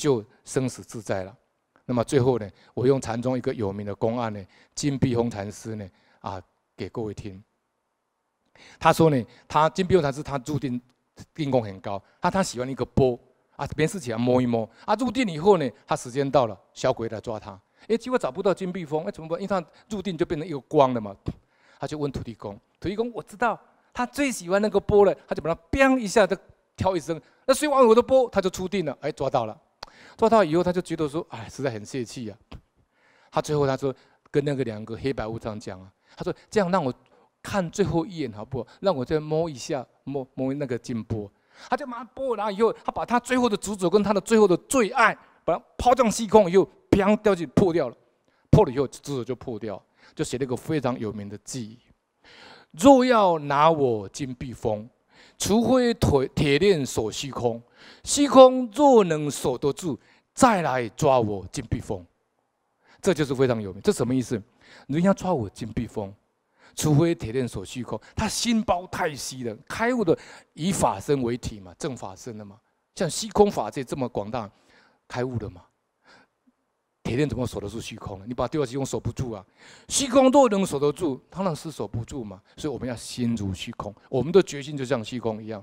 就生死自在了。那么最后呢，我用禅宗一个有名的公案呢，金碧峰禅师呢，啊，给各位听。他说呢，他金碧峰禅师他入定定功很高，他他喜欢一个钵啊，没事起来摸一摸啊，入定以后呢，他时间到了，小鬼来抓他，哎，结果找不到金碧峰，哎，怎么办？因为他入定就变成一个光了嘛，他就问土地公，土地公，我知道他最喜欢那个钵了，他就把它 bang 一下，就跳一声，那谁玩我的钵，他就出定了，哎，抓到了，抓到以后他就觉得说，哎，实在很泄气呀，他最后他说跟那个两个黑白无常讲啊，他说这样让我。看最后一眼好不好？让我再摸一下，摸摸那个金钵，他就马上拨，然后以后他把他最后的执着跟他的最后的最爱，把它抛向虚空以后，砰掉进破掉了，破了以后执着就破掉，就写了一个非常有名的偈：若要拿我金碧峰，除非铁铁链锁虚空，虚空若能锁得住，再来抓我金碧峰。这就是非常有名，这什么意思？人家抓我金碧峰。除非铁链锁虚空，他心包太细了。开悟的以法身为体嘛，正法身的嘛。像虚空法界这么广大，开悟的嘛。铁链怎么守得住虚空呢？你把第二虚空守不住啊。虚空都能守得住，当然是守不住嘛。所以我们要心如虚空，我们的决心就像虚空一样。